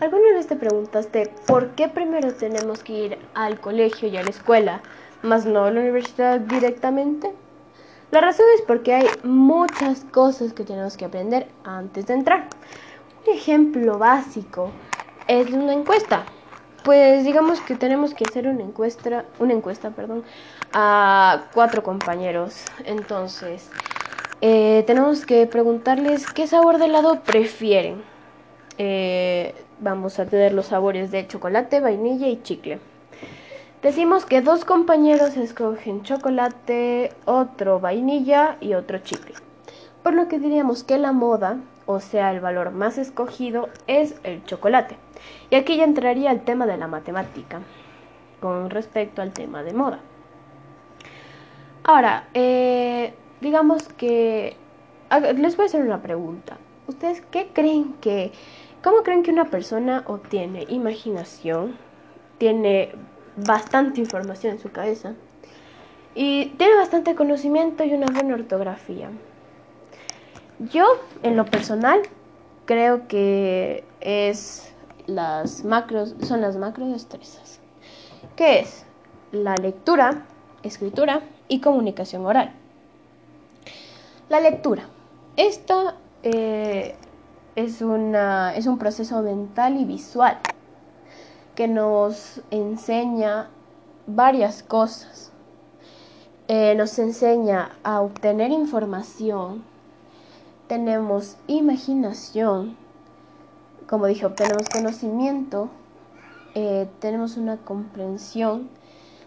¿Alguna vez te preguntaste por qué primero tenemos que ir al colegio y a la escuela, más no a la universidad directamente? La razón es porque hay muchas cosas que tenemos que aprender antes de entrar. Un ejemplo básico es una encuesta. Pues digamos que tenemos que hacer una encuesta, una encuesta, perdón, a cuatro compañeros. Entonces, eh, tenemos que preguntarles qué sabor de helado prefieren. Eh, vamos a tener los sabores de chocolate, vainilla y chicle. Decimos que dos compañeros escogen chocolate, otro vainilla y otro chicle. Por lo que diríamos que la moda, o sea, el valor más escogido, es el chocolate. Y aquí ya entraría el tema de la matemática con respecto al tema de moda. Ahora, eh, digamos que les voy a hacer una pregunta. ¿Ustedes qué creen que, cómo creen que una persona obtiene imaginación, tiene bastante información en su cabeza y tiene bastante conocimiento y una buena ortografía? Yo, en lo personal, creo que es las macros, son las macro destrezas. ¿Qué es? La lectura, escritura y comunicación oral. La lectura. Esta eh, es, una, es un proceso mental y visual que nos enseña varias cosas. Eh, nos enseña a obtener información, tenemos imaginación, como dije, obtenemos conocimiento, eh, tenemos una comprensión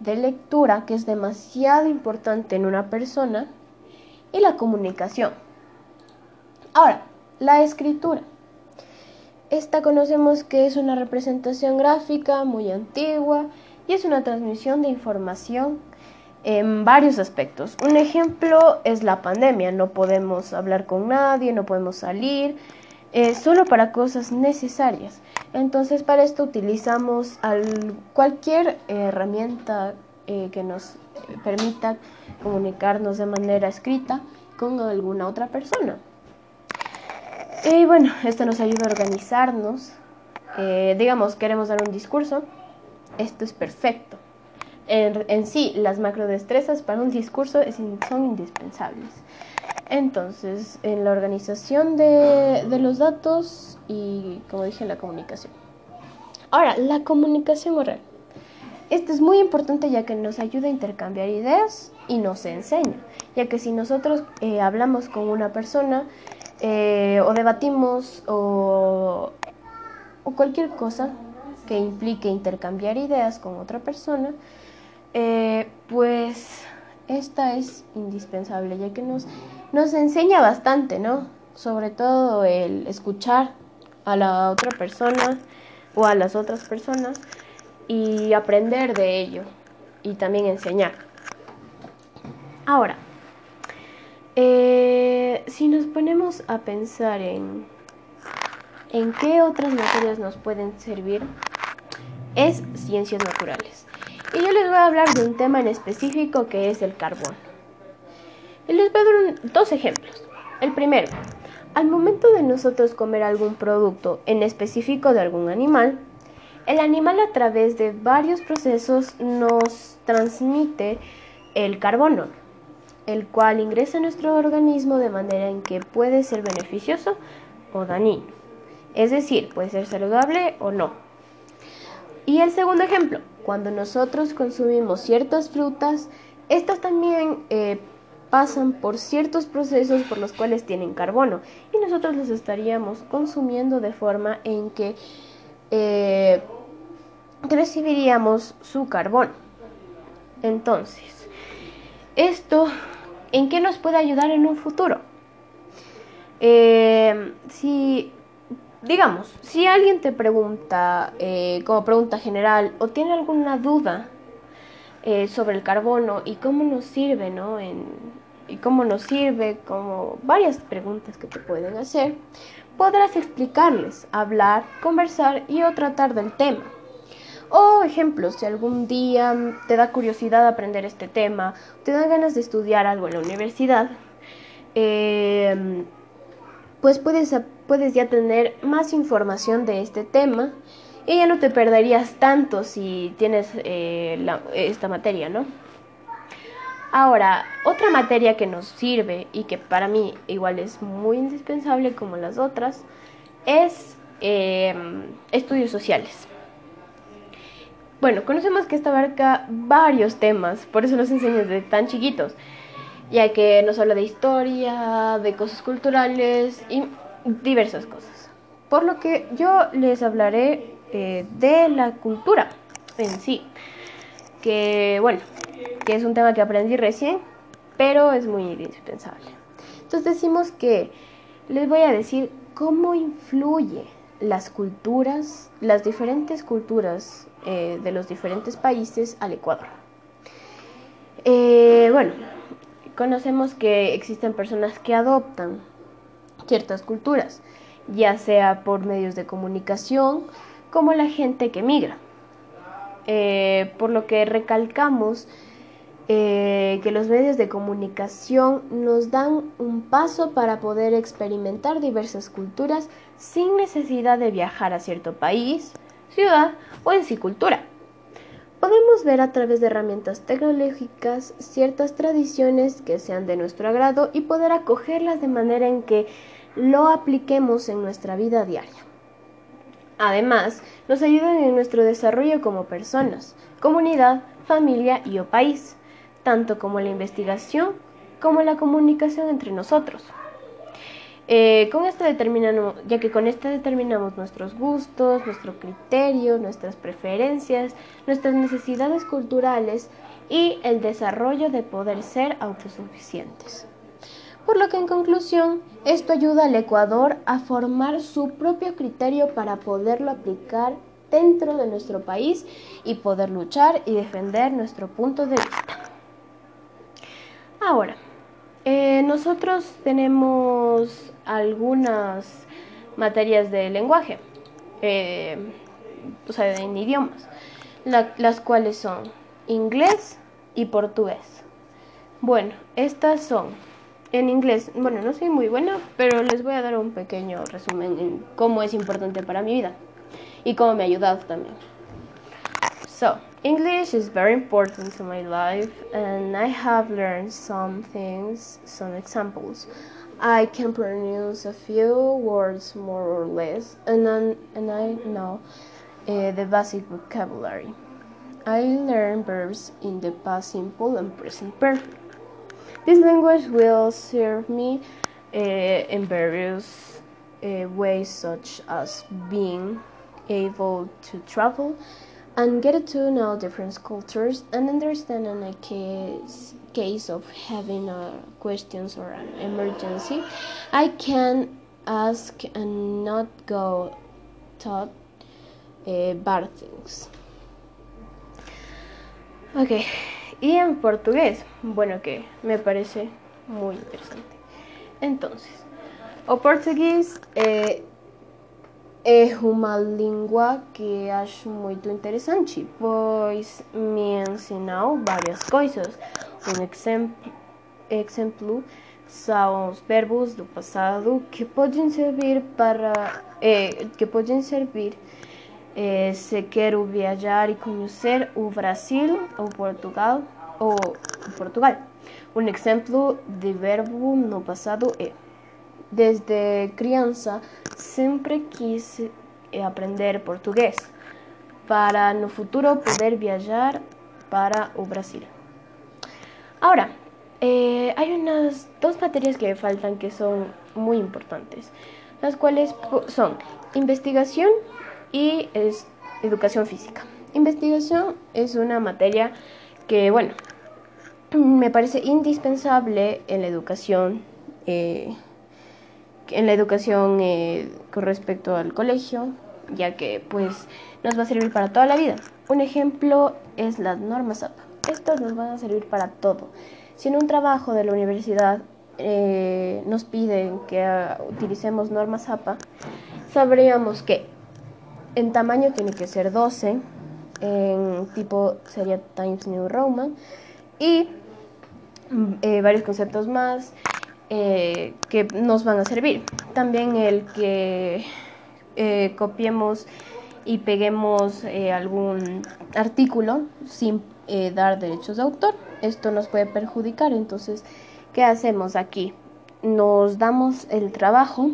de lectura que es demasiado importante en una persona y la comunicación. Ahora, la escritura. Esta conocemos que es una representación gráfica muy antigua y es una transmisión de información en varios aspectos. Un ejemplo es la pandemia. No podemos hablar con nadie, no podemos salir, eh, solo para cosas necesarias. Entonces para esto utilizamos cualquier herramienta eh, que nos permita comunicarnos de manera escrita con alguna otra persona. Y bueno, esto nos ayuda a organizarnos. Eh, digamos, queremos dar un discurso. Esto es perfecto. En, sí, las macrodestrezas para un discurso son indispensables. Entonces, en la organización de, de los datos y, como dije, la comunicación. Ahora, la comunicación oral. Esto es muy importante ya que nos ayuda a intercambiar ideas y nos enseña, ya que si nosotros eh, hablamos con una persona eh, o debatimos o, o, cualquier cosa que implique intercambiar ideas con otra persona, eh, pues esta es indispensable, ya que nos, nos enseña bastante, ¿no? Sobre todo el escuchar a la otra persona o a las otras personas y aprender de ello y también enseñar. Ahora, eh, si nos ponemos a pensar en, en qué otras materias nos pueden servir, es ciencias naturales. Y yo les voy a hablar de un tema en específico que es el carbón. Y les voy a dar dos ejemplos. El primero, al momento de nosotros comer algún producto en específico de algún animal, el animal a través de varios procesos nos transmite el carbono, el cual ingresa a nuestro organismo de manera en que puede ser beneficioso o dañino. Es decir, puede ser saludable o no. Y el segundo ejemplo, cuando nosotros consumimos ciertas frutas, estas también eh, pasan por ciertos procesos por los cuales tienen carbono y nosotros los estaríamos consumiendo de forma en que eh, recibiríamos su carbón. Entonces, ¿esto en qué nos puede ayudar en un futuro? Eh, si, digamos, si alguien te pregunta, eh, como pregunta general, o tiene alguna duda eh, sobre el carbono y cómo nos sirve, ¿no? y cómo nos sirve, como varias preguntas que te pueden hacer, podrás explicarles, hablar, conversar y o tratar del tema. O ejemplos, si algún día te da curiosidad aprender este tema, te da ganas de estudiar algo en la universidad, em, pues puedes puedes ya tener más información de este tema y ya no te perderías tanto si tienes eh, esta materia, ¿no? Ahora, otra materia que nos sirve y que para mí igual es muy indispensable como las otras es em, estudios sociales. Bueno, conocemos que esta abarca varios temas, por eso los enseño desde tan chiquitos, ya que nos habla de historia, de cosas culturales y diversas cosas. Por lo que yo les hablaré eh, de la cultura en sí, que bueno, que es un tema que aprendí recién, pero es muy indispensable. Entonces decimos que les voy a decir cómo influye las culturas, las diferentes culturas eh, de los diferentes países al Ecuador. Eh, bueno, conocemos que existen personas que adoptan ciertas culturas, ya sea por medios de comunicación, como la gente que migra. Eh, por lo que recalcamos eh, que los medios de comunicación nos dan un paso para poder experimentar diversas culturas sin necesidad de viajar a cierto país, ciudad o en sí cultura. Podemos ver a través de herramientas tecnológicas ciertas tradiciones que sean de nuestro agrado y poder acogerlas de manera en que lo apliquemos en nuestra vida diaria. Además, nos ayudan en nuestro desarrollo como personas, comunidad, familia y o país, tanto como la investigación como la comunicación entre nosotros. Eh, con esto determinamos, ya que con esto determinamos nuestros gustos, nuestro criterio, nuestras preferencias, nuestras necesidades culturales y el desarrollo de poder ser autosuficientes por lo que en conclusión esto ayuda al Ecuador a formar su propio criterio para poderlo aplicar dentro de nuestro país y poder luchar y defender nuestro punto de vista. Ahora, eh, nosotros tenemos algunas materias de lenguaje, eh, o sea, en idiomas, las cuales son inglés y portugués. Bueno, estas son en inglés, bueno, no soy muy buena, pero les voy a dar un pequeño resumen en cómo es importante para mi vida y cómo me ha ayudado también. So, English is very important to my life, and I have learned some things, some examples. I can pronounce a few words more or less, and, and I know uh, the basic vocabulary. I learn verbs in the past simple and present perfect. This language will serve me uh, in various uh, ways, such as being able to travel and get to know different cultures and understand in a case case of having a questions or an emergency i can ask and not go taught uh, bad things okay Y en portugués, bueno, que me parece muy interesante. Entonces, o português é, é uma língua que acho muito interessante, pois me ensinou várias coisas. Um exemplo, exemplo são os verbos do passado que podem servir para é, que podem servir eh, se quero viajar e conhecer o Brasil ou Portugal ou Portugal. Um exemplo de verbo no passado é Desde criança sempre quis aprender português para no futuro poder viajar para o Brasil. Ahora, eh, hay unas dos materias que faltan que son muy importantes, las cuales son investigación y es educación física. Investigación es una materia que, bueno, me parece indispensable en la educación, eh, en la educación eh, con respecto al colegio, ya que pues nos va a servir para toda la vida. Un ejemplo es las normas APA. Estas nos van a servir para todo. Si en un trabajo de la universidad eh, nos piden que ah, utilicemos normas APA, sabríamos que en tamaño tiene que ser 12, en tipo sería Times New Roman y mm, eh, varios conceptos más. Eh, que nos van a servir. También el que eh, copiemos y peguemos eh, algún artículo sin dar derechos de autor. Esto nos puede perjudicar. Entonces, ¿qué hacemos aquí? Nos damos el trabajo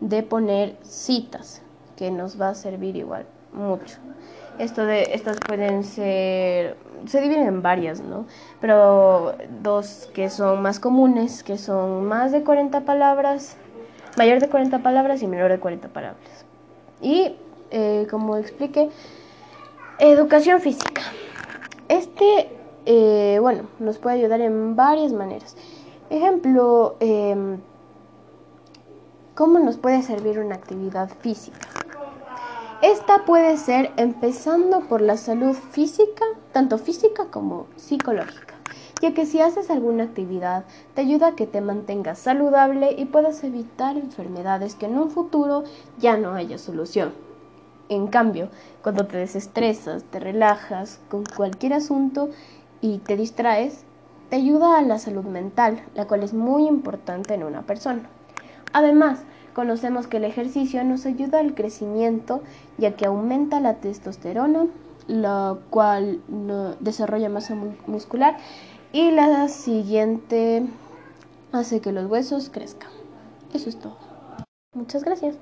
de poner citas, que nos va a servir igual mucho. Esto de, estas pueden ser, se dividen en varias, ¿no? Pero dos que son más comunes, que son más de 40 palabras, mayor de 40 palabras y menor de 40 palabras. Y, eh, como expliqué, educación física. Este, eh, bueno, nos puede ayudar en varias maneras. Ejemplo, em, ¿cómo nos puede servir una actividad física? Esta puede ser empezando por la salud física, tanto física como psicológica, ya que si haces alguna actividad te ayuda a que te mantengas saludable y puedas evitar enfermedades que en un futuro ya no haya solución. En cambio, cuando te desestresas, te relajas con cualquier asunto y te distraes, te ayuda a la salud mental, la cual es muy importante en una persona. Además, Conocemos que el ejercicio nos ayuda al crecimiento ya que aumenta la testosterona, la cual desarrolla masa muscular y la siguiente hace que los huesos crezcan. Eso es todo. Muchas gracias.